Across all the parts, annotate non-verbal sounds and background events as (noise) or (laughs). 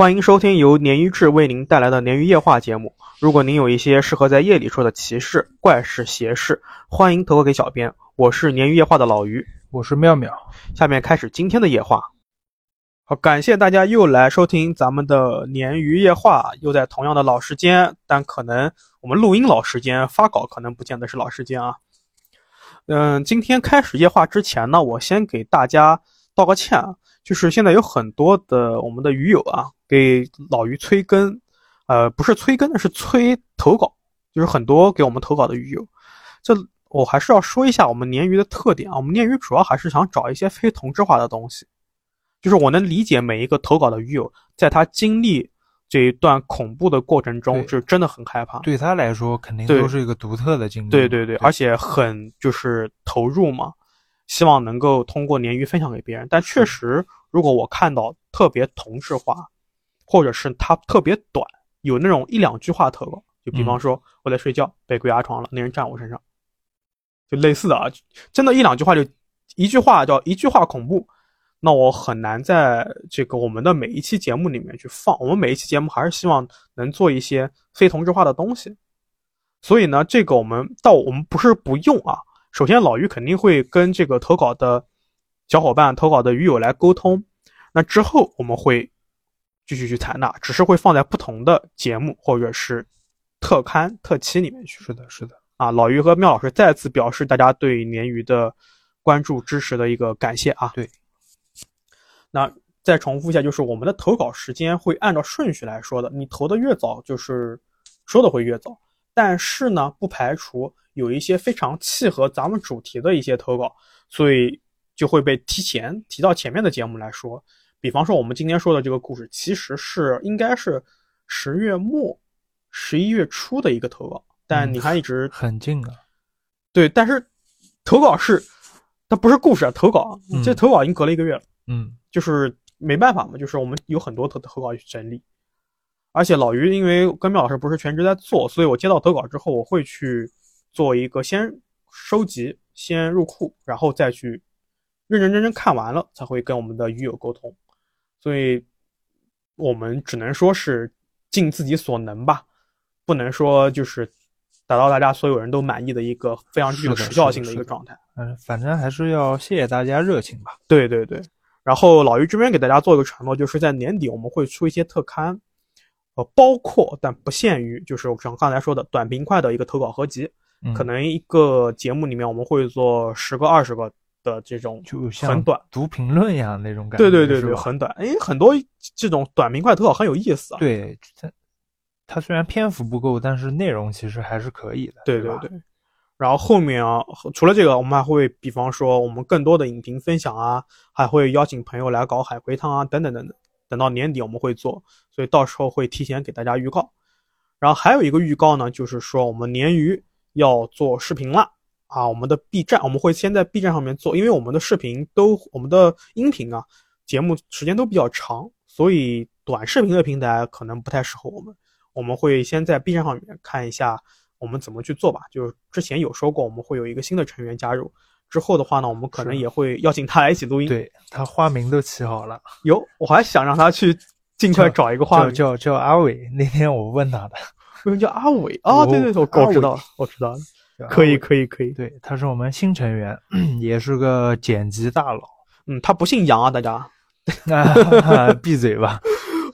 欢迎收听由鲶鱼志为您带来的鲶鱼夜话节目。如果您有一些适合在夜里说的奇事、怪事、邪事，欢迎投稿给小编。我是鲶鱼夜话的老鱼，我是妙妙。下面开始今天的夜话。好，感谢大家又来收听咱们的鲶鱼夜话，又在同样的老时间，但可能我们录音老时间，发稿可能不见得是老时间啊。嗯，今天开始夜话之前呢，我先给大家道个歉啊，就是现在有很多的我们的鱼友啊。给老于催更，呃，不是催更，是催投稿，就是很多给我们投稿的鱼友。这我还是要说一下我们鲶鱼的特点啊，我们鲶鱼主要还是想找一些非同质化的东西。就是我能理解每一个投稿的鱼友，在他经历这一段恐怖的过程中，是真的很害怕。对他来说，肯定都是一个独特的经历。对对对，而且很就是投入嘛，希望能够通过鲶鱼分享给别人。但确实，如果我看到特别同质化。或者是它特别短，有那种一两句话投稿，就比方说我在睡觉被鬼压床了，那人站我身上，就类似的啊，真的，一两句话就一句话叫一句话恐怖，那我很难在这个我们的每一期节目里面去放。我们每一期节目还是希望能做一些非同质化的东西，所以呢，这个我们到我们不是不用啊，首先老于肯定会跟这个投稿的小伙伴、投稿的鱼友来沟通，那之后我们会。继续去采纳，只是会放在不同的节目或者是特刊特期里面去。是的，是的。啊，老于和妙老师再次表示大家对鲶鱼的关注支持的一个感谢啊。对。那再重复一下，就是我们的投稿时间会按照顺序来说的，你投的越早，就是说的会越早。但是呢，不排除有一些非常契合咱们主题的一些投稿，所以就会被提前提到前面的节目来说。比方说，我们今天说的这个故事，其实是应该是十月末、十一月初的一个投稿，但你看一直很近啊。对，但是投稿是它不是故事啊，投稿这投稿已经隔了一个月了。嗯，就是没办法嘛，就是我们有很多投投稿去整理，而且老于因为跟妙老师不是全职在做，所以我接到投稿之后，我会去做一个先收集、先入库，然后再去认认真真看完了，才会跟我们的鱼友沟通。所以，我们只能说是尽自己所能吧，不能说就是达到大家所有人都满意的一个非常具有时效性的一个状态。嗯，反正还是要谢谢大家热情吧。对对对。然后老于这边给大家做一个承诺，就是在年底我们会出一些特刊，呃，包括但不限于，就是我像刚才说的短平快的一个投稿合集，可能一个节目里面我们会做十个、二十个。的这种就像很短读评论一样那种感觉，对对对对，很短。哎，很多这种短平快投稿很有意思啊。对，它它虽然篇幅不够，但是内容其实还是可以的。对对对。然后后面啊，除了这个，我们还会比方说我们更多的影评分享啊，还会邀请朋友来搞海龟汤啊，等等等等。等到年底我们会做，所以到时候会提前给大家预告。然后还有一个预告呢，就是说我们鲶鱼要做视频了。啊，我们的 B 站我们会先在 B 站上面做，因为我们的视频都我们的音频啊节目时间都比较长，所以短视频的平台可能不太适合我们。我们会先在 B 站上面看一下我们怎么去做吧。就是之前有说过，我们会有一个新的成员加入，之后的话呢，我们可能也会邀请他来一起录音。对他花名都起好了，有我还想让他去尽快找一个花名，叫叫阿伟。那天我问他的，为什么叫阿伟啊？对对对，我知道了，我知道了。可以可以可以，对，他是我们新成员，也是个剪辑大佬。嗯，他不姓杨啊，大家 (laughs) 闭嘴吧。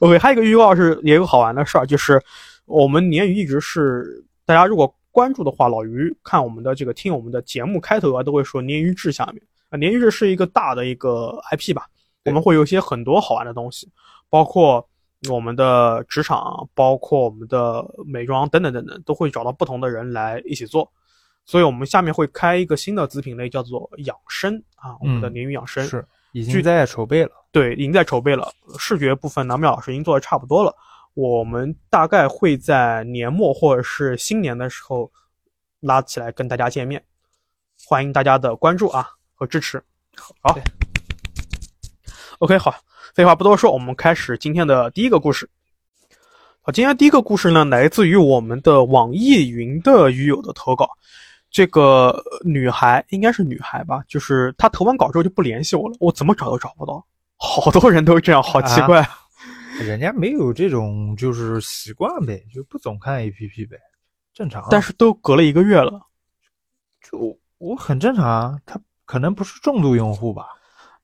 OK，还有一个预告是也有好玩的事儿，就是我们鲶鱼一直是大家如果关注的话，老于看我们的这个听我们的节目开头啊，都会说鲶鱼志下面啊，鲶鱼志是一个大的一个 IP 吧，我们会有一些很多好玩的东西，包括我们的职场，包括我们的美妆等等等等，都会找到不同的人来一起做。所以我们下面会开一个新的子品类，叫做养生啊，我们的鲶鱼养生是已经在筹备了，对，已经在筹备了。视觉部分南淼老师已经做的差不多了，我们大概会在年末或者是新年的时候拉起来跟大家见面，欢迎大家的关注啊和支持。好，OK，好，废话不多说，我们开始今天的第一个故事。好，今天第一个故事呢，来自于我们的网易云的鱼友的投稿。这个女孩应该是女孩吧，就是她投完稿之后就不联系我了，我怎么找都找不到，好多人都这样，好奇怪。人家没有这种就是习惯呗，就不总看 A P P 呗，正常啊。但是都隔了一个月了，就我很正常啊，他可能不是重度用户吧？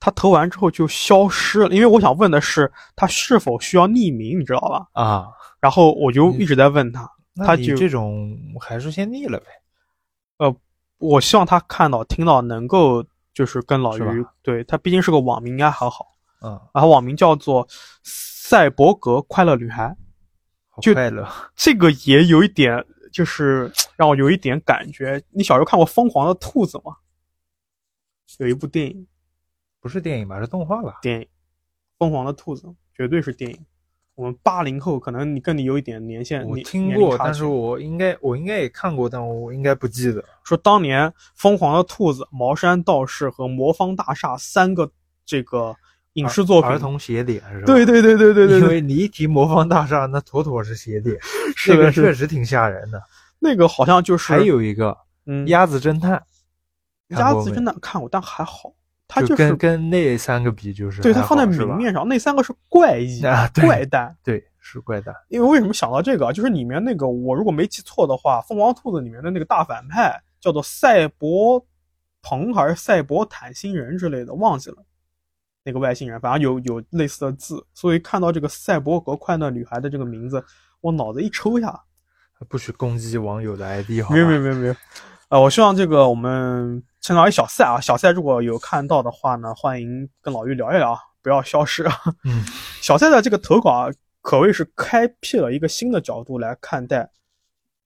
他投完之后就消失了。因为我想问的是，他是否需要匿名，你知道吧？啊，然后我就一直在问他，他就这种还是先匿了呗。呃我希望他看到、听到，能够就是跟老于，对他毕竟是个网名，应该还好。嗯，然后网名叫做赛博格快乐女孩，就快乐。这个也有一点，就是让我有一点感觉。你小时候看过《疯狂的兔子》吗？有一部电影，不是电影吧？是动画吧？电影《疯狂的兔子》绝对是电影。我们八零后，可能你跟你有一点年限，我听过，但是我应该我应该也看过，但我应该不记得。说当年《疯狂的兔子》《茅山道士》和《魔方大厦》三个这个影视作品，儿童邪典是吧？对对对对对对对，因为你一提魔方大厦，那妥妥是邪典，(laughs) 是的是的这个确实挺吓人的。那个好像就是还有一个嗯鸭子侦探，鸭子侦探看过，但还好，它就是跟跟那三个比，就是对他放在明面上，那三个是怪异、啊怪诞。对是怪诞。因为为什么想到这个啊？就是里面那个，我如果没记错的话，《疯狂兔子》里面的那个大反派叫做赛博朋还是赛博坦星人之类的，忘记了。那个外星人，反正有有类似的字，所以看到这个赛博格快乐女孩的这个名字，我脑子一抽一下，不许攻击网友的 ID 好？没有没有没有没有，呃，我希望这个我们趁早一小赛啊，小赛如果有看到的话呢，欢迎跟老于聊一聊，不要消失啊。嗯，小赛的这个投稿啊，可谓是开辟了一个新的角度来看待，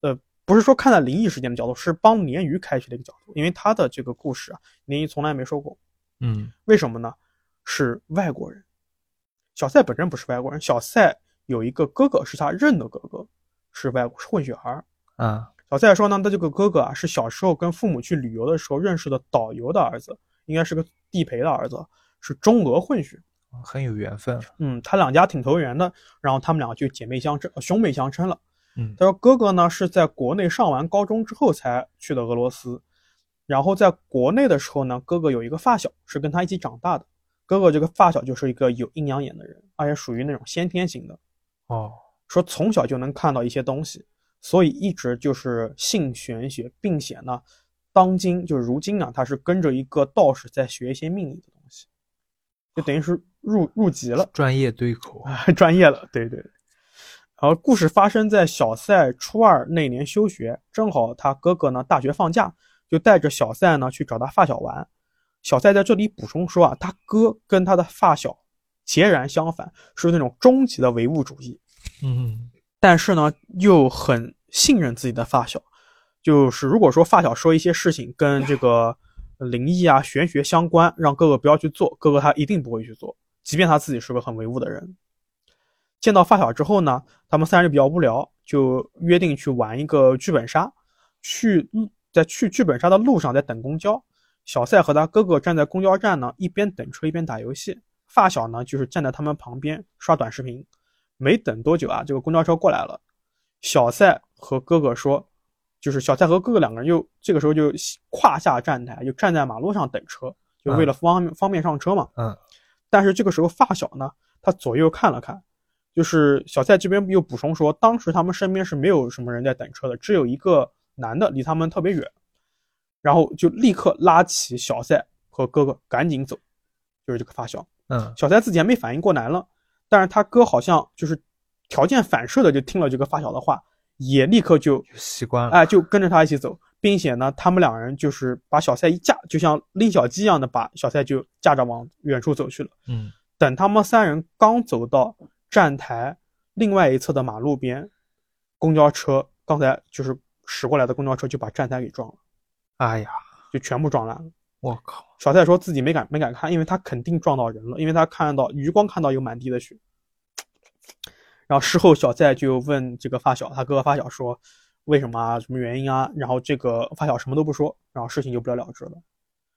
呃，不是说看待灵异事件的角度，是帮鲶鱼开辟了一个角度，因为他的这个故事啊，鲶鱼从来没说过，嗯为什么呢？是外国人。小赛本身不是外国人，小赛有一个哥哥是他认的哥哥，是外国是混血儿。啊小蔡说呢，他这个哥哥啊是小时候跟父母去旅游的时候认识的导游的儿子，应该是个地陪的儿子，是中俄混血。很有缘分。嗯，他两家挺投缘的，然后他们两个就姐妹相称、呃兄妹相称了。嗯他说哥哥呢是在国内上完高中之后才去的俄罗斯，然后在国内的时候呢，哥哥有一个发小是跟他一起长大的，哥哥这个发小就是一个有阴阳眼的人，而且属于那种先天型的，哦，说从小就能看到一些东西，所以一直就是信玄学，并且呢，当今就是如今啊，他是跟着一个道士在学一些命理的东西，就等于是入入籍了。专业对口。啊，专业了，对对。然后故事发生在小赛初二那年休学，正好他哥哥呢大学放假，就带着小赛呢去找他发小玩。小赛在这里补充说啊，他哥跟他的发小截然相反，是那种终极的唯物主义，嗯但是呢又很信任自己的发小。就是如果说发小说一些事情跟这个 (laughs) 灵异啊、玄学相关，让哥哥不要去做，哥哥他一定不会去做，即便他自己是个很唯物的人。见到发小之后呢，他们三人比较无聊，就约定去玩一个剧本杀。去在去剧本杀的路上，在等公交。小赛和他哥哥站在公交站呢，一边等车一边打游戏。发小呢，就是站在他们旁边刷短视频。没等多久啊，这个公交车过来了。小赛和哥哥说，就是小赛和哥哥两个人又这个时候就跨下站台，就站在马路上等车，就为了方方便上车嘛。嗯。但是这个时候发小呢，他左右看了看，就是小赛这边又补充说，当时他们身边是没有什么人在等车的，只有一个男的离他们特别远，然后就立刻拉起小赛和哥哥赶紧走，就是这个发小。嗯小赛自己还没反应过来了，但是他哥好像就是条件反射的就听了这个发小的话，也立刻就就习惯了。哎就跟着他一起走，并且呢，他们两人就是把小赛一架，就像拎小鸡一样的把小赛就架着往远处走去了。嗯等他们三人刚走到站台另外一侧的马路边，公交车刚才就是驶过来的公交车就把站台给撞了，哎呀，就全部撞烂了。我靠！小蔡说自己没敢没敢看，因为他肯定撞到人了，因为他看到余光看到有满地的血。然后事后小赛就问这个发小，他哥哥发小说为什么啊，什么原因啊？然后这个发小什么都不说，然后事情就不了了之了。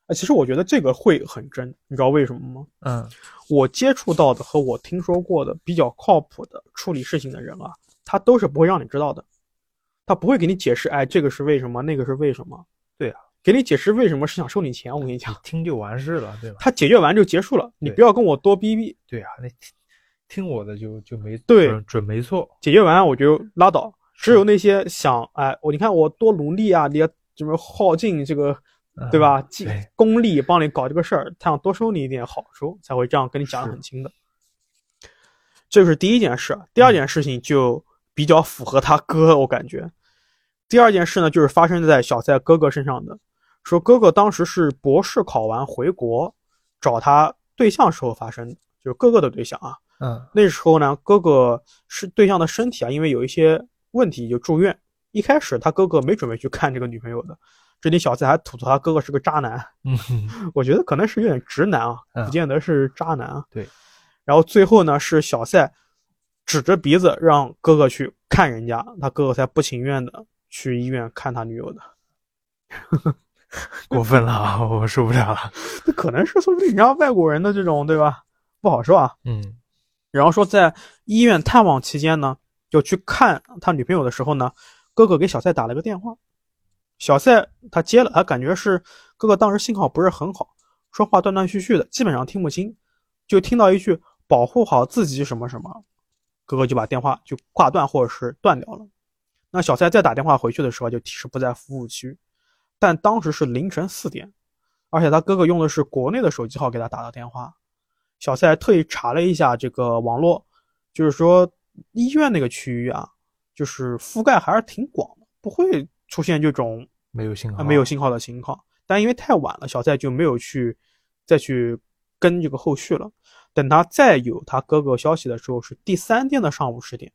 哎，其实我觉得这个会很真，你知道为什么吗？嗯我接触到的和我听说过的比较靠谱的处理事情的人啊，他都是不会让你知道的，他不会给你解释，哎，这个是为什么，那个是为什么。对啊，给你解释为什么是想收你钱，我跟你讲，听就完事了，对吧？他解决完就结束了，你不要跟我多逼逼。对啊，那听我的就就没对准准没错。解决完我就拉倒。只有那些想哎，我你看我多努力啊，你要怎么耗尽这个嗯对吧？尽对功力帮你搞这个事儿，他想多收你一点好处，才会这样跟你讲的很清的。这是第一件事，第二件事情就比较符合他哥，我感觉。第二件事呢，就是发生在小赛哥哥身上的，说哥哥当时是博士考完回国找他对象时候发生的，就是哥哥的对象啊。嗯那时候呢，哥哥是对象的身体啊，因为有一些问题就住院。一开始他哥哥没准备去看这个女朋友的，这里小蔡还吐槽他哥哥是个渣男，嗯 (laughs) 我觉得可能是有点直男啊，嗯不见得是渣男啊。对。然后最后呢，是小赛指着鼻子让哥哥去看人家，他哥哥才不情愿的去医院看他女友的。(laughs) 过分了啊，我受不了了。那可能是说人家外国人的这种对吧？不好说啊。嗯然后说在医院探望期间呢，就去看他女朋友的时候呢，哥哥给小赛打了个电话，小赛他接了，他感觉是哥哥当时信号不是很好，说话断断续续的，基本上听不清，就听到一句“保护好自己”什么什么，哥哥就把电话就挂断或者是断掉了。那小赛再打电话回去的时候就提示不在服务区，但当时是凌晨四点，而且他哥哥用的是国内的手机号给他打的电话。小蔡特意查了一下这个网络，就是说医院那个区域啊，就是覆盖还是挺广的，不会出现这种没有信号，啊没有信号的情况。但因为太晚了，小蔡就没有去再去跟这个后续了。等他再有他哥哥消息的时候，是第三天的上午十点，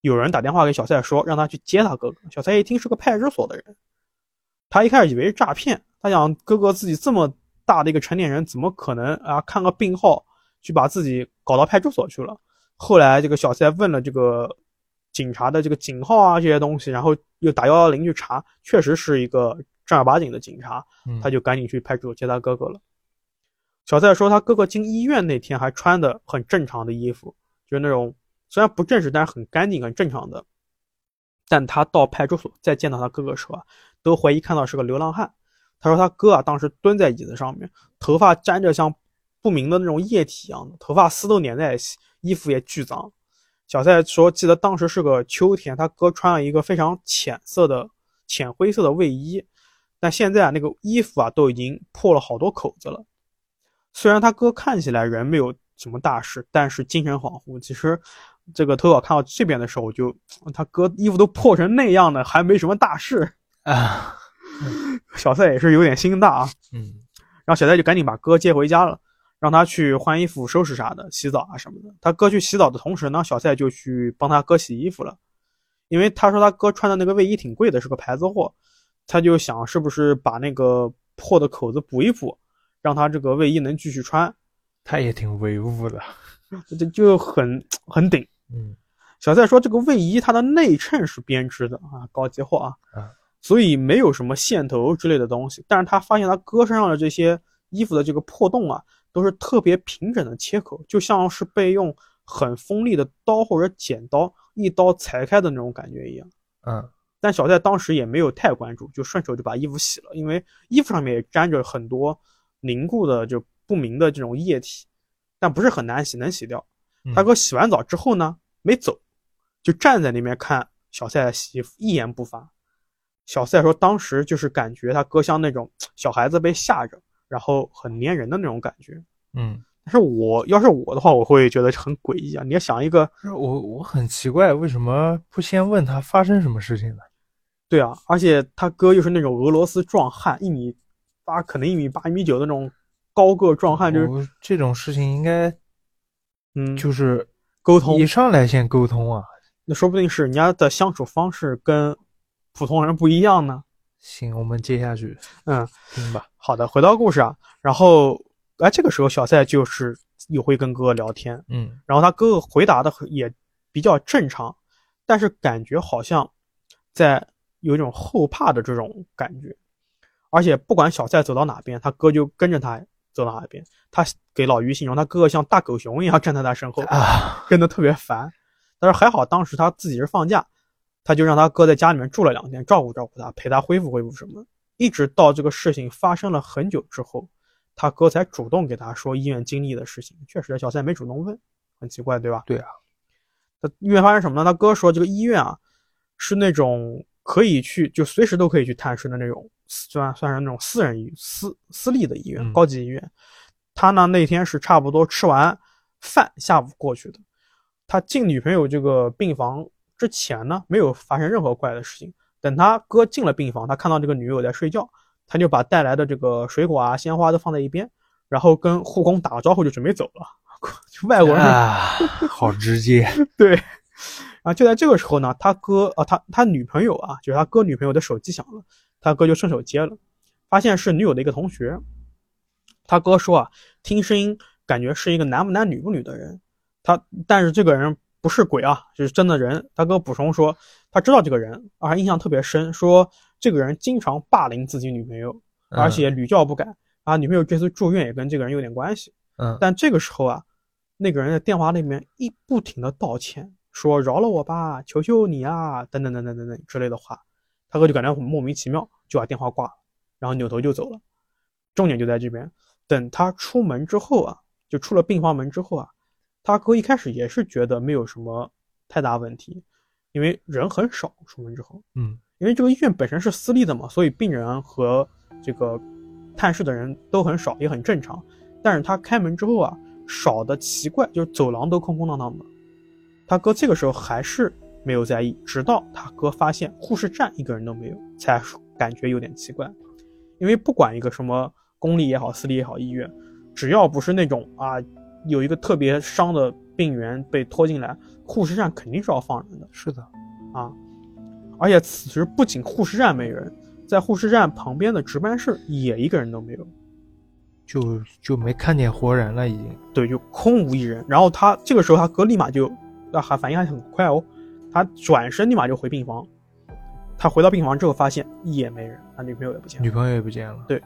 有人打电话给小蔡说让他去接他哥哥。小蔡一听是个派出所的人，他一开始以为是诈骗，他想哥哥自己这么大的一个成年人，怎么可能啊看个病号去把自己搞到派出所去了？后来这个小赛问了这个警察的这个警号啊这些东西，然后又打幺幺零去查，确实是一个正儿八经的警察，嗯他就赶紧去派出所接他哥哥了。小赛说，他哥哥进医院那天还穿的很正常的衣服，就是那种虽然不正式，但是很干净、很正常的。但他到派出所再见到他哥哥的时候啊，都怀疑看到是个流浪汉。他说他哥啊，当时蹲在椅子上面，头发沾着像不明的那种液体一样的，头发丝都粘在一起，衣服也巨脏。小赛说，记得当时是个秋天，他哥穿了一个非常浅色的、浅灰色的卫衣，但现在啊，那个衣服啊都已经破了好多口子了。虽然他哥看起来人没有什么大事，但是精神恍惚。其实，这个投稿看到这边的时候，我就他哥衣服都破成那样的，还没什么大事。啊，(laughs) (laughs) 小赛也是有点心大啊。嗯然后小赛就赶紧把哥接回家了，让他去换衣服、收拾啥的、洗澡啊什么的。他哥去洗澡的同时呢，小赛就去帮他哥洗衣服了，因为他说他哥穿的那个卫衣挺贵的，是个牌子货，他就想是不是把那个破的口子补一补，让他这个卫衣能继续穿，他也挺唯物的。(laughs) 这就就很很顶。嗯小赛说这个卫衣它的内衬是编织的啊，高级货啊，啊所以没有什么线头之类的东西。但是他发现他哥身上的这些衣服的这个破洞啊，都是特别平整的切口，就像是被用很锋利的刀或者剪刀一刀裁开的那种感觉一样。嗯但小蔡当时也没有太关注，就顺手就把衣服洗了，因为衣服上面也沾着很多凝固的就不明的这种液体，但不是很难洗，能洗掉。嗯他哥洗完澡之后呢，没走，就站在那边看小蔡洗衣服，一言不发。小赛说，当时就是感觉他哥像那种小孩子被吓着，然后很粘人的那种感觉。嗯，但是我要是我的话，我会觉得很诡异啊！你要想一个，我我很奇怪，为什么不先问他发生什么事情呢？对啊，而且他哥又是那种俄罗斯壮汉，一米八，可能一米八、一米九的那种高个壮汉，就是这种事情应该嗯，就是沟通一，上来先沟通啊。那说不定是人家的相处方式跟普通人不一样呢。行，我们接下去嗯，听吧。好的，回到故事啊，然后哎，这个时候小赛就是又会跟哥哥聊天，嗯然后他哥哥回答的也比较正常，但是感觉好像在有一种后怕的这种感觉，而且不管小赛走到哪边，他哥就跟着他走到哪边。他给老于形容他哥哥像大狗熊一样站在他身后，啊，跟得特别烦。但是还好当时他自己是放假，他就让他哥在家里面住了两天，照顾照顾他，陪他恢复恢复什么。一直到这个事情发生了很久之后，他哥才主动给他说医院经历的事情。确实，小三没主动问，很奇怪，对吧？对啊。他医院发生什么呢？他哥说这个医院啊，是那种可以去就随时都可以去探视的那种，算算是那种私人医私私立的医院，嗯高级医院。他呢那天是差不多吃完饭下午过去的。他进女朋友这个病房之前呢，没有发生任何怪的事情。等他哥进了病房，他看到这个女友在睡觉，他就把带来的这个水果啊、鲜花都放在一边，然后跟护工打个招呼就准备走了。(laughs) 就外国人啊，(laughs) 好直接。对，啊，就在这个时候呢，他哥啊，他他女朋友啊，就是他哥女朋友的手机响了，他哥就顺手接了，发现是女友的一个同学。他哥说啊，听声音感觉是一个男不男女不女的人，他但是这个人不是鬼啊，就是真的人。他哥补充说，他知道这个人，而且印象特别深，说这个人经常霸凌自己女朋友，而且屡教不改。啊，女朋友这次住院也跟这个人有点关系。嗯，但这个时候啊，那个人在电话里面一不停的道歉，说饶了我吧，求求你啊，等等等等等等之类的话，他哥就感觉很莫名其妙，就把电话挂了，然后扭头就走了。重点就在这边，等他出门之后啊，就出了病房门之后啊，他哥一开始也是觉得没有什么太大问题，因为人很少，出门之后，嗯，因为这个医院本身是私立的嘛，所以病人和这个探视的人都很少，也很正常。但是他开门之后啊，少的奇怪，就是走廊都空空荡荡的。他哥这个时候还是没有在意，直到他哥发现护士站一个人都没有，才感觉有点奇怪。因为不管一个什么公立也好，私立也好，医院，只要不是那种啊有一个特别伤的病员被拖进来，护士站肯定是要放人的。是的，啊，而且此时不仅护士站没人，在护士站旁边的值班室也一个人都没有。就就没看见活人了，已经。对，就空无一人。然后他这个时候，他哥立马就啊，还反应还很快哦，他转身立马就回病房。他回到病房之后，发现也没人，他女朋友也不见了。女朋友也不见了。对，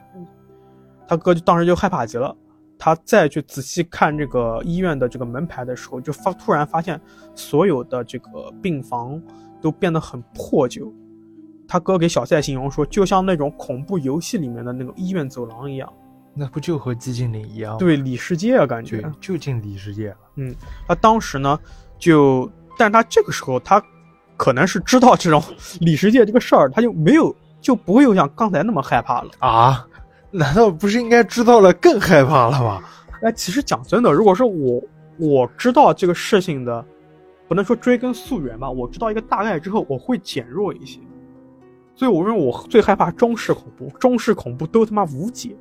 他哥就当时就害怕极了。他再去仔细看这个医院的这个门牌的时候，就发突然发现所有的这个病房都变得很破旧。他哥给小赛形容说，就像那种恐怖游戏里面的那种医院走廊一样。那不就和寂静岭一样？，对，里世界啊，感觉。，就进里世界了。嗯他当时呢，就，但他这个时候他可能是知道这种里世界这个事儿，他就没有就不会又像刚才那么害怕了。啊？难道不是应该知道了更害怕了吗？哎，其实讲真的，如果是我我知道这个事情的，不能说追根溯源吧，我知道一个大概之后，我会减弱一些。所以我认为我最害怕中式恐怖，中式恐怖都他妈无解。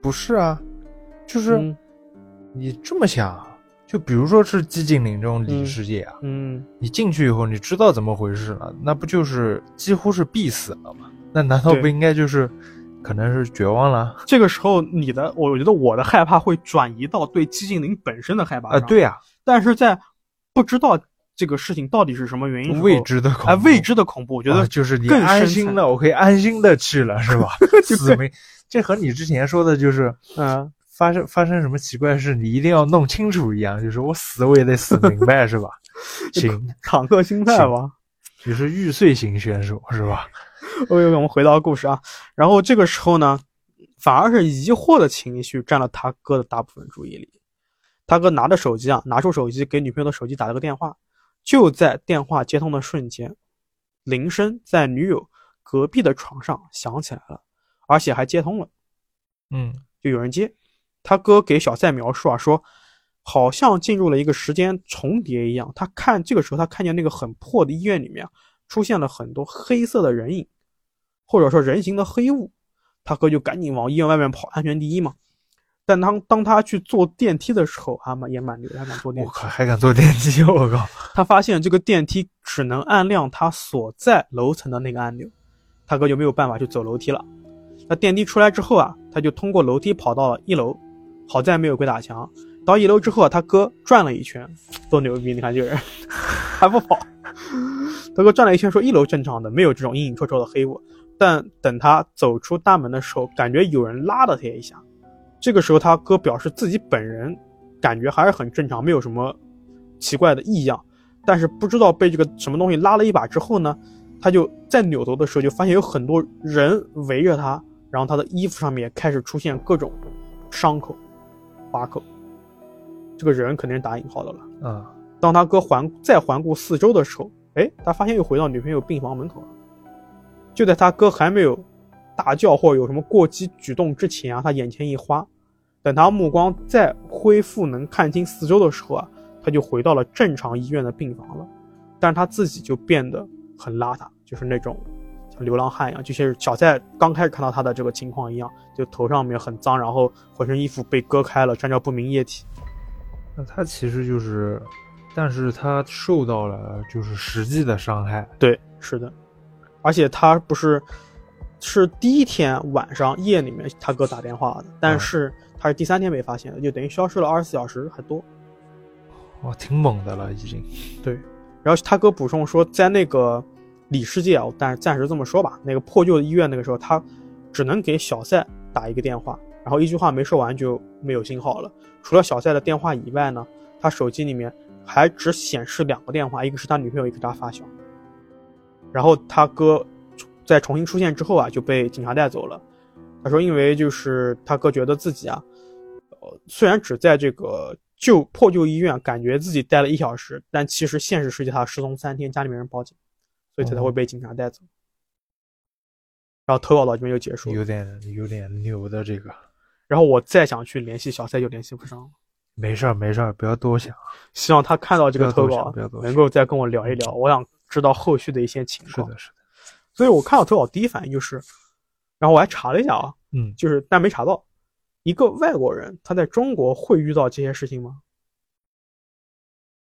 不是啊，就是嗯你这么想，就比如说是寂静岭这种里世界啊，嗯，你进去以后你知道怎么回事了，那不就是几乎是必死了吗？那难道不应该就是可能是绝望了这个时候你的，我觉得我的害怕会转移到对寂静岭本身的害怕啊？上。对呀、但是在不知道这个事情到底是什么原因未知的恐怖，哎，未知的恐怖，我觉得啊就是你更安心层了，我可以安心的去了，是吧？(laughs) 就死没，这和你之前说的就是 (laughs) 嗯，发生发生什么奇怪事，你一定要弄清楚一样，就是我死我也得死明白，是吧？(laughs) 行，坦克心态吧。你是玉碎型选手是吧？(laughs) OK，我们回到故事啊，然后这个时候呢，反而是疑惑的情绪占了他哥的大部分注意力。他哥拿着手机啊，拿出手机给女朋友的手机打了个电话，就在电话接通的瞬间，铃声在女友隔壁的床上响起来了，而且还接通了。嗯，就有人接。他哥给小赛描述啊，说好像进入了一个时间重叠一样。他看这个时候，他看见那个很破的医院里面啊出现了很多黑色的人影，或者说人形的黑雾。他哥就赶紧往医院外面跑，安全第一嘛。但当当他去坐电梯的时候，啊妈也蛮牛的，他敢坐电梯。我靠，还敢坐电梯，我靠！他发现这个电梯只能按亮他所在楼层的那个按钮，他哥就没有办法去走楼梯了。那电梯出来之后啊，他就通过楼梯跑到了一楼，好在没有鬼打墙。到一楼之后，他哥转了一圈，多牛逼！你看这个人还不跑。他哥转了一圈，说一楼正常的，没有这种阴影绰绰的黑雾。但等他走出大门的时候，感觉有人拉了他一下。这个时候，他哥表示自己本人感觉还是很正常，没有什么奇怪的异样。但是不知道被这个什么东西拉了一把之后呢，他就再扭头的时候，就发现有很多人围着他，然后他的衣服上面开始出现各种伤口、划口。这个人肯定是打引号的了。嗯，当他哥环再环顾四周的时候，哎，他发现又回到女朋友病房门口了。就在他哥还没有大叫或者有什么过激举动之前啊，他眼前一花，等他目光再恢复能看清四周的时候啊，他就回到了正常医院的病房了。但是他自己就变得很邋遢，就是那种像流浪汉一样，就像是小蔡刚开始看到他的这个情况一样，就头上面很脏，然后浑身衣服被割开了，沾着不明液体。那他其实就是，但是他受到了就是实际的伤害。对，是的，而且他不是是第一天晚上夜里面他哥打电话的，但是他是第三天被发现的，就等于消失了二十四小时还多。哇，挺猛的了，已经。对，然后他哥补充说，在那个里世界啊，但是暂时这么说吧，那个破旧的医院那个时候，他只能给小赛打一个电话，然后一句话没说完就没有信号了。除了小赛的电话以外呢，他手机里面还只显示两个电话，一个是他女朋友，一个是他发小。然后他哥在重新出现之后啊，就被警察带走了。他说，因为就是他哥觉得自己啊，呃，虽然只在这个旧破旧医院感觉自己待了一小时，但其实现实世界他失踪三天，家里面人报警，所以他才会被警察带走。然后投稿到这边就结束了。有点有点牛的这个。然后我再想去联系小赛，就联系不上了。没事儿没事儿，不要多想。希望他看到这个投稿能够再跟我聊一聊，我想知道后续的一些情况。是的，是的。所以我看到投稿第一反应就是，然后我还查了一下啊，嗯，就是但没查到，一个外国人他在中国会遇到这些事情吗？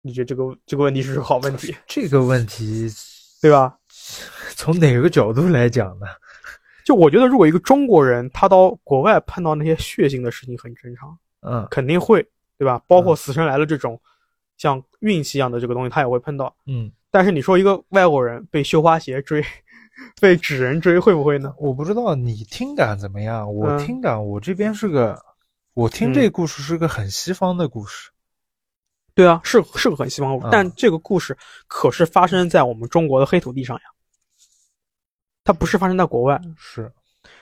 你觉得这个这个问题是个好问题，这个问题对吧？(laughs) 从哪个角度来讲呢？就我觉得，如果一个中国人他到国外碰到那些血腥的事情很正常，嗯肯定会，对吧？包括嗯死神来了这种像运气一样的这个东西，他也会碰到。嗯，但是你说一个外国人被绣花鞋追，(laughs) 被纸人追，会不会呢？我不知道你听感怎么样。我嗯听感，我这边是个，我听这个故事是个很西方的故事。对啊，是是个很西方故事，嗯但这个故事可是发生在我们中国的黑土地上呀，它不是发生在国外。是，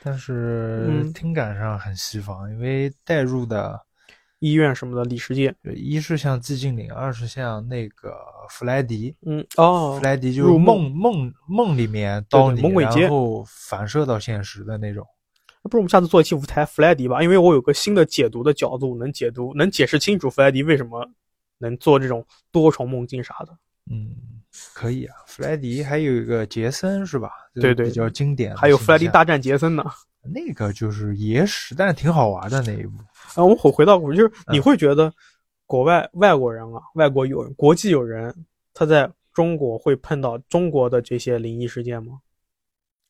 但是嗯听感上很西方，因为带入的医院什么的，里世界，一是像寂静岭，二是像那个弗莱迪。嗯，哦弗，莱迪就是梦梦梦梦里面对刀你，对猛鬼街然后反射到现实的那种。不如我们下次做一期舞台弗莱迪吧，因为我有个新的解读的角度，能解读，能解释清楚弗莱迪为什么能做这种多重梦境啥的。嗯，可以啊。弗莱迪还有一个杰森是吧？对对个比较经典。还有弗莱迪大战杰森呢。那个就是野史，但是挺好玩的那一部。啊，我们回回到就是你嗯会觉得国外外国人啊，外国友人、国际友人，他在中国会碰到中国的这些灵异事件吗？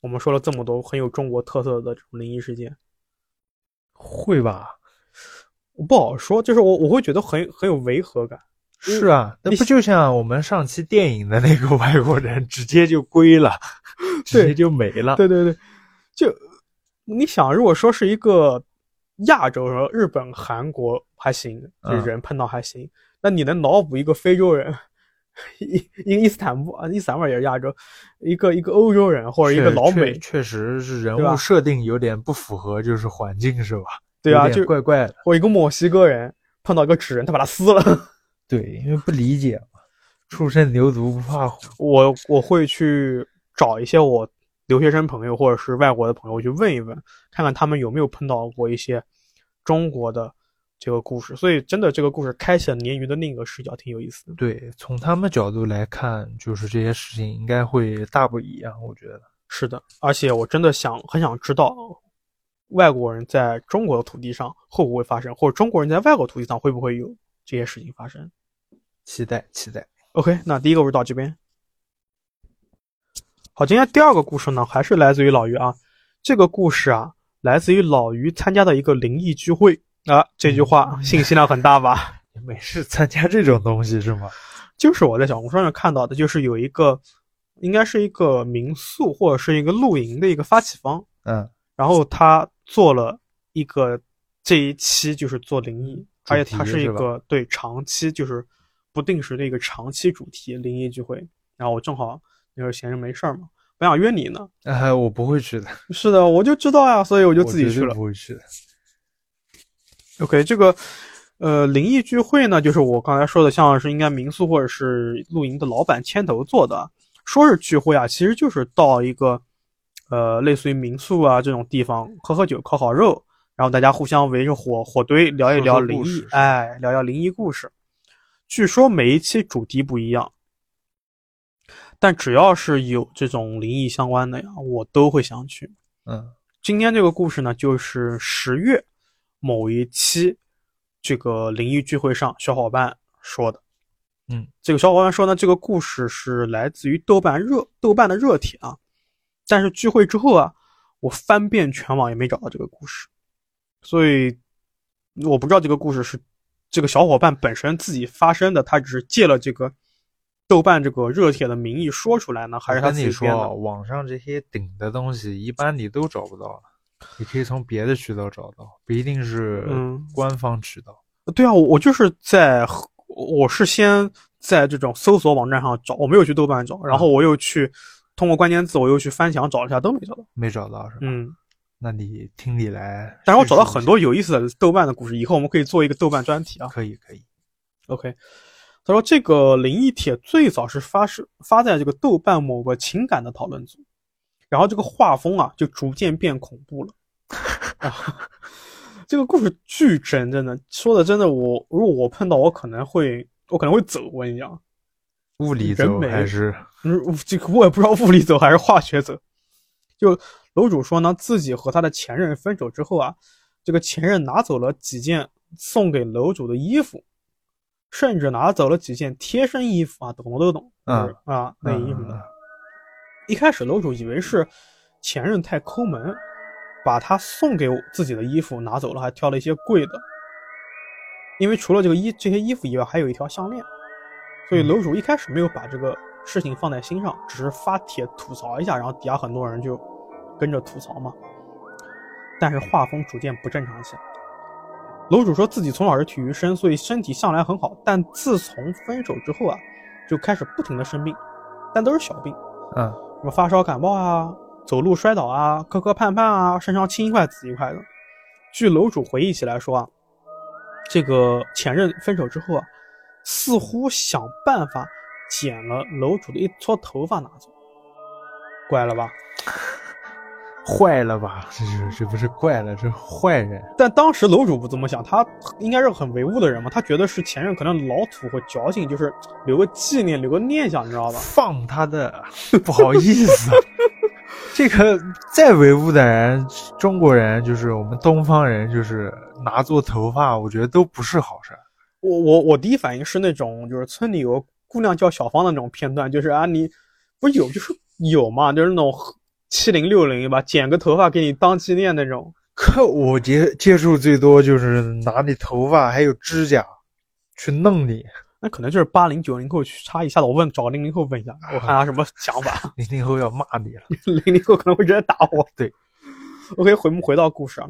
我们说了这么多很有中国特色的这种灵异事件，会吧？我不好说，就是我我会觉得很很有违和感。是啊，那不就像我们上期电影的那个外国人，直接就归了，直接就没了。对对对，就你想，如果说是一个亚洲人，日本、韩国还行，这嗯人碰到还行，那你能脑补一个非洲人，一一个伊斯坦布啊，伊斯坦布尔也是亚洲，一个一个欧洲人或者一个老美确，确实是人物设定有点不符合，就是环境是吧？对啊，就怪怪的。我一个墨西哥人碰到一个纸人，他把他撕了。对，因为不理解嘛，初生牛犊不怕虎。我我会去找一些我留学生朋友或者是外国的朋友，我去问一问，看看他们有没有碰到过一些中国的这个故事。所以真的这个故事开启了鲶鱼的另一个视角，挺有意思的。对，从他们角度来看，就是这些事情应该会大不一样，我觉得。是的，而且我真的想很想知道，外国人在中国的土地上会不会发生，或者中国人在外国土地上会不会有这些事情发生。期待期待。OK，那第一个故事到这边。好，今天第二个故事呢，还是来自于老于啊。这个故事啊，来自于老于参加的一个灵异聚会啊。这句话信息量很大吧？(laughs) 你没事参加这种东西是吗？就是我在小红书上看到的，就是有一个，应该是一个民宿或者是一个露营的一个发起方，嗯，然后他做了一个这一期就是做灵异，主而且它是一个对长期就是不定时的一个长期主题灵异聚会。然后我正好那时候闲着没事儿嘛，本想约你呢。哎，我不会去的，是的，我就知道呀，所以我就自己去了不。会去的。OK，这个呃，灵异聚会呢，就是我刚才说的，像是应该民宿或者是露营的老板牵头做的，说是聚会啊，其实就是到一个呃类似于民宿啊这种地方喝喝酒、烤烤肉，然后大家互相围着火火堆聊一聊灵异哎，聊聊灵异故事。据说每一期主题不一样，但只要是有这种灵异相关的呀，我都会想去。嗯今天这个故事呢，就是十月某一期这个灵异聚会上小伙伴说的。嗯，这个小伙伴说呢，这个故事是来自于豆瓣热豆瓣的热帖啊，但是聚会之后啊，我翻遍全网也没找到这个故事，所以我不知道这个故事是这个小伙伴本身自己发生的，他只是借了这个豆瓣这个热帖的名义说出来呢，还是他自己编的说，？网上这些顶的东西，一般你都找不到，你可以从别的渠道找到，不一定是嗯官方渠道。对啊，我我就是在，我是先在这种搜索网站上找，我没有去豆瓣找，然后我又去通过关键字，我又去翻墙找了一下，都没找到。没找到是吧？嗯，那你听你来。但是我找到很多有意思的豆瓣的故事，以后我们可以做一个豆瓣专题啊。可以可以。OK，他说这个灵异帖最早是发是发在这个豆瓣某个情感的讨论组，然后这个画风啊就逐渐变恐怖了。(laughs) 啊，这个故事巨真，真的说的真的我，如果我碰到我可能会我可能会走，我跟你讲。物理走还是嗯，这个我也不知道物理走还是化学走。就楼主说呢，自己和他的前任分手之后啊，这个前任拿走了几件送给楼主的衣服，甚至拿走了几件贴身衣服啊，懂的都懂，嗯就是啊，内衣什么的。嗯一开始楼主以为是前任太抠门，把他送给自己的衣服拿走了，还挑了一些贵的。因为除了这个衣这些衣服以外，还有一条项链，所以嗯楼主一开始没有把这个事情放在心上，只是发帖吐槽一下，然后底下很多人就跟着吐槽嘛。但是画风逐渐不正常起来。楼主说自己从小是体育生，所以身体向来很好，但自从分手之后啊，就开始不停的生病，但都是小病。嗯什么发烧、感冒啊，走路摔倒啊，磕磕绊绊啊，身上青一块紫一块的。据楼主回忆起来说啊，这个前任分手之后啊，似乎想办法剪了楼主的一撮头发拿走，怪了吧？坏了吧？这是这不是怪了，这是坏人。但当时楼主不这么想，他应该是很唯物的人嘛，他觉得是前任可能老土或矫情，就是留个纪念，留个念想，你知道吧？放他的，不好意思，(laughs) 这个再唯物的人，中国人就是我们东方人，就是拿做头发，我觉得都不是好事儿。我我我第一反应是那种，就是村里有个姑娘叫小芳的那种片段，就是啊，你不是有就是有嘛，就是那种七零六零吧，剪个头发给你当纪念那种。(laughs) 可我接接触最多就是拿你头发还有指甲去弄你。那可能就是八零九零后去插一下子，我问找零零后问一下，我看他什么想法。(laughs) 零零后要骂你了。(laughs) 零零后可能会直接打我。对，OK，回不回到故事啊。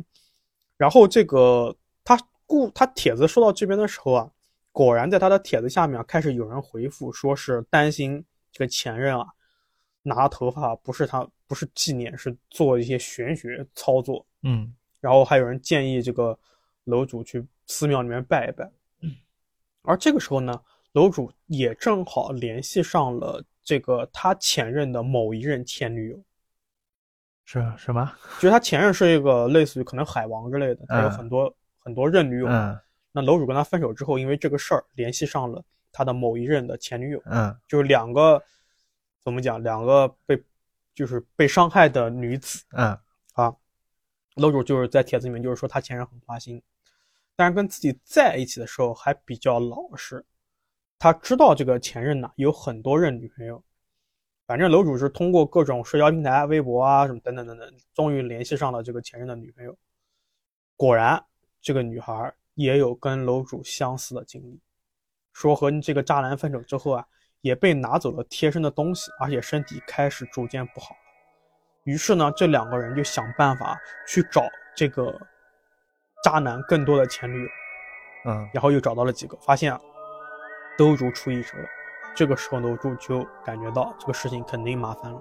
然后这个他故他帖子说到这边的时候啊，果然在他的帖子下面、啊、开始有人回复，说是担心这个前任啊拿头发不是他不是纪念，是做一些玄学操作。嗯然后还有人建议这个楼主去寺庙里面拜一拜。嗯而这个时候呢，楼主也正好联系上了这个他前任的某一任前女友，是什么？(laughs) 就是他前任是一个类似于可能海王之类的，他有嗯很多、很多任女友。嗯那楼主跟他分手之后，因为这个事儿联系上了他的某一任的前女友，嗯就是两个怎么讲，两个被就是被伤害的女子。嗯楼主就是在帖子里面就是说他前任很花心，但是跟自己在一起的时候还比较老实。他知道这个前任呢有很多任女朋友，反正楼主是通过各种社交平台、微博啊什么等等等等，终于联系上了这个前任的女朋友。果然，这个女孩也有跟楼主相似的经历，说和这个渣男分手之后啊，也被拿走了贴身的东西，而且身体开始逐渐不好。于是呢，这两个人就想办法去找这个渣男更多的前女友，嗯然后又找到了几个，发现啊，都如出一辙。这个时候，楼主就感觉到这个事情肯定麻烦了。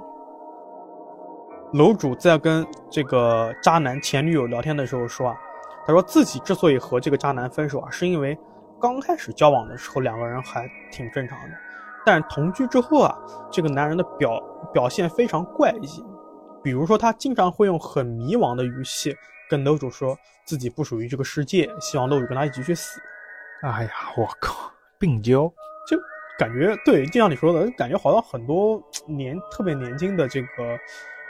楼主在跟这个渣男前女友聊天的时候说啊，他说自己之所以和这个渣男分手啊，是因为刚开始交往的时候两个人还挺正常的，但同居之后啊，这个男人的表表现非常怪异，比如说他经常会用很迷茫的语气跟楼主说自己不属于这个世界，希望楼主跟他一起去死。哎呀，我靠，病娇，就感觉对，就像你说的，感觉好像很多年特别年轻的这个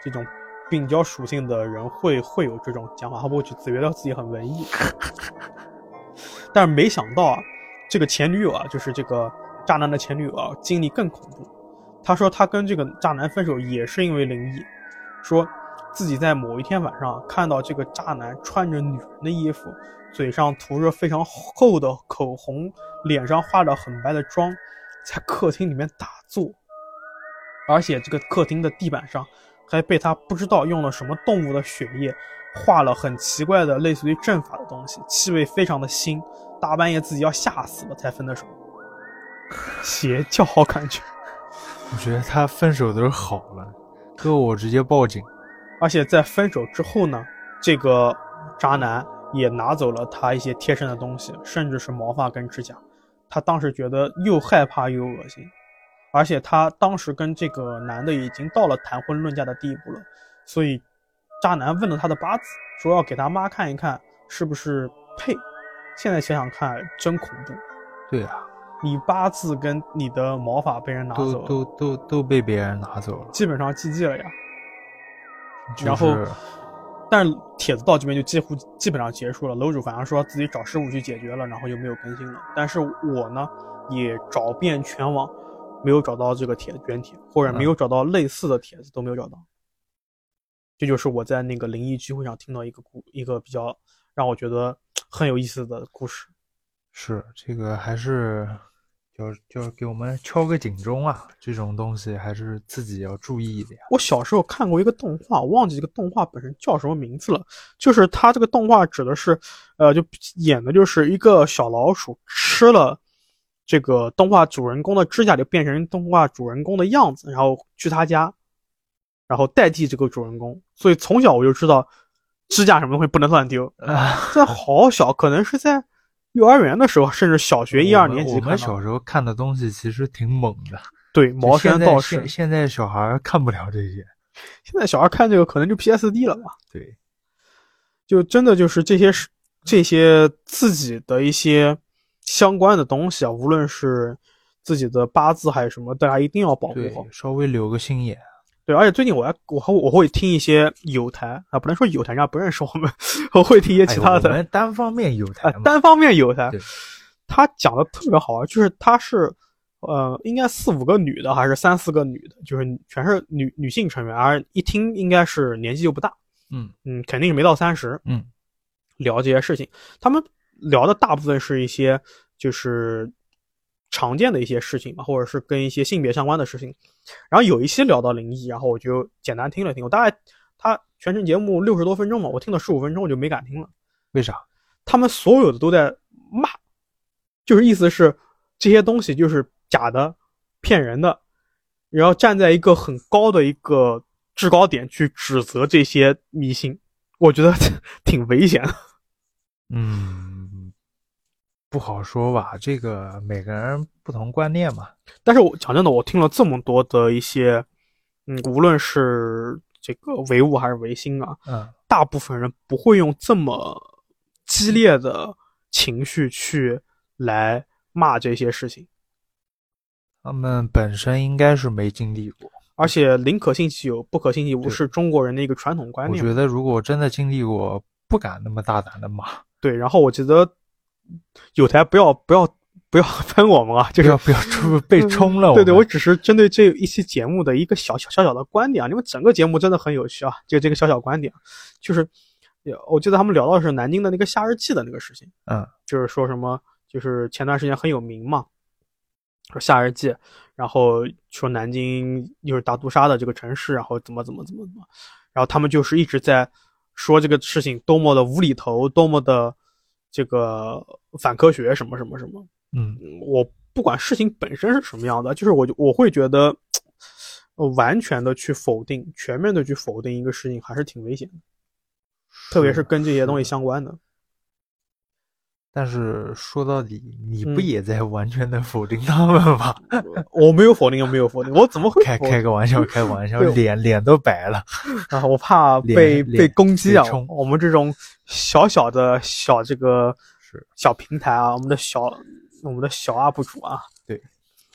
这种病娇属性的人会会有这种讲法，他不会去自觉得自己很文艺。(laughs) 但是没想到啊，这个前女友啊，就是这个渣男的前女友啊，经历更恐怖。他说他跟这个渣男分手也是因为灵异，说自己在某一天晚上看到这个渣男穿着女人的衣服。嘴上涂着非常厚的口红，脸上化着很白的妆，在客厅里面打坐，而且这个客厅的地板上还被他不知道用了什么动物的血液画了很奇怪的类似于阵法的东西，气味非常的腥，大半夜自己要吓死了才分的手，(laughs) 邪教感觉。我觉得他分手都是好了，哥我直接报警。而且在分手之后呢，这个渣男。也拿走了他一些贴身的东西，甚至是毛发跟指甲。他当时觉得又害怕又恶心，而且他当时跟这个男的已经到了谈婚论嫁的地步了。所以，渣男问了他的八字，说要给他妈看一看是不是配。现在想想看，真恐怖。对啊，你八字跟你的毛发被人拿走了，都都都都被别人拿走了，基本上 GG 了呀。然后。但是帖子到这边就几乎基本上结束了，楼主反正说自己找师傅去解决了，然后就没有更新了。但是我呢，也找遍全网，没有找到这个帖子原帖，或者没有找到类似的帖子都没有找到。这就是我在那个灵异聚会上听到一个故一个比较让我觉得很有意思的故事。是这个还是？就就给我们敲个警钟啊！这种东西还是自己要注意一点。我小时候看过一个动画，我忘记这个动画本身叫什么名字了。就是它这个动画指的是，呃，就演的就是一个小老鼠吃了这个动画主人公的指甲，就变成动画主人公的样子，然后去他家，然后代替这个主人公。所以从小我就知道，指甲什么东西不能乱丢。在好小，可能是在。幼儿园的时候，甚至小学一二年级，我们小时候看的东西其实挺猛的。对，茅山道士。现在小孩看不了这些，现在小孩看这个可能就 PSD 了吧？对，就真的就是这些是这些自己的一些相关的东西啊，无论是自己的八字还是什么，大家一定要保护好，稍微留个心眼。对，而且最近我还我还我会听一些有台啊，不能说有台，人家不认识我们，(laughs) 我会听一些其他的。单方面有台，单方面有台。他讲的特别好，就是他是呃，应该四五个女的，还是三四个女的，就是全是女女性成员，而一听应该是年纪又不大，嗯嗯，肯定是没到三十，嗯，聊这些事情，他们聊的大部分是一些就是。常见的一些事情吧，或者是跟一些性别相关的事情，然后有一些聊到灵异，然后我就简单听了听。我大概他全程节目六十多分钟嘛，我听了十五分钟我就没敢听了。为啥？他们所有的都在骂，就是意思是这些东西就是假的、骗人的，然后站在一个很高的一个制高点去指责这些迷信，我觉得 (laughs) 挺危险的。嗯。不好说吧，这个每个人不同观念嘛。但是我讲真的，我听了这么多的一些，嗯，无论是这个唯物还是唯心啊，嗯，大部分人不会用这么激烈的情绪去来骂这些事情。他们本身应该是没经历过，而且宁可信其有，不可信其无，是中国人的一个传统观念。我觉得如果真的经历过，不敢那么大胆的骂。对，然后我觉得。有台不要不要不要喷我们啊！(laughs) 就是不要冲被冲了。对对，我只是针对这一期节目的一个小小小小的观点啊。因为整个节目真的很有趣啊，就这个小小观点，就是，我记得他们聊到是南京的那个夏日祭的那个事情。嗯，就是说什么，就是前段时间很有名嘛，说夏日祭，然后说南京又是大屠杀的这个城市，然后怎么怎么怎么怎么，然后他们就是一直在说这个事情多么的无厘头，多么的。这个反科学什么什么什么，嗯，我不管事情本身是什么样的，就是我就我会觉得，完全的去否定、全面的去否定一个事情，还是挺危险的，特别是跟这些东西相关的。但是说到底，你不嗯也在完全的否定他们吗？(laughs) 我没有否定，我没有否定，我怎么会开开个玩笑，(laughs) 开个玩笑，脸脸都白了。啊？我怕被被攻击啊！我们这种小小的小这个是小平台啊，我们的小我们的小 UP 主啊，对，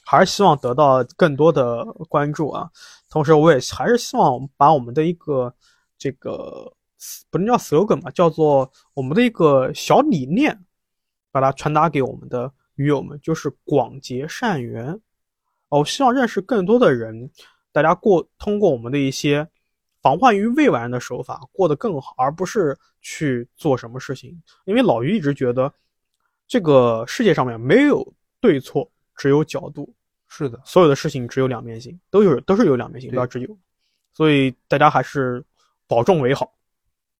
还是希望得到更多的关注啊。同时，我也还是希望把我们的一个这个不能叫 slogan 吧，叫做我们的一个小理念，把它传达给我们的鱼友们，就是广结善缘。哦我希望认识更多的人，大家过通过我们的一些防患于未然的手法过得更好，而不是去做什么事情。因为老于一直觉得，这个世界上面没有对错，只有角度。是的，所有的事情只有两面性，都有都是有两面性，对不要只有。所以大家还是保重为好。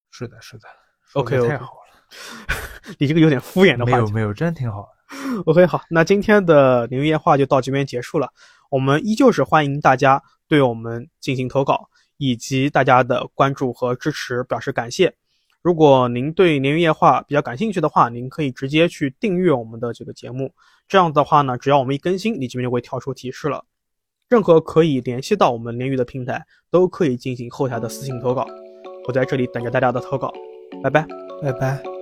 是的，是的。OK 太好了。(laughs) 你这个有点敷衍的话。没有没有，真挺好的。OK，好，那今天的灵异夜话就到这边结束了。我们依旧是欢迎大家对我们进行投稿，以及大家的关注和支持表示感谢。如果您对鲶鱼夜话比较感兴趣的话，您可以直接去订阅我们的这个节目。这样的话呢，只要我们一更新，你这边就会跳出提示了。任何可以联系到我们鲶鱼的平台，都可以进行后台的私信投稿。我在这里等着大家的投稿，拜拜。拜拜。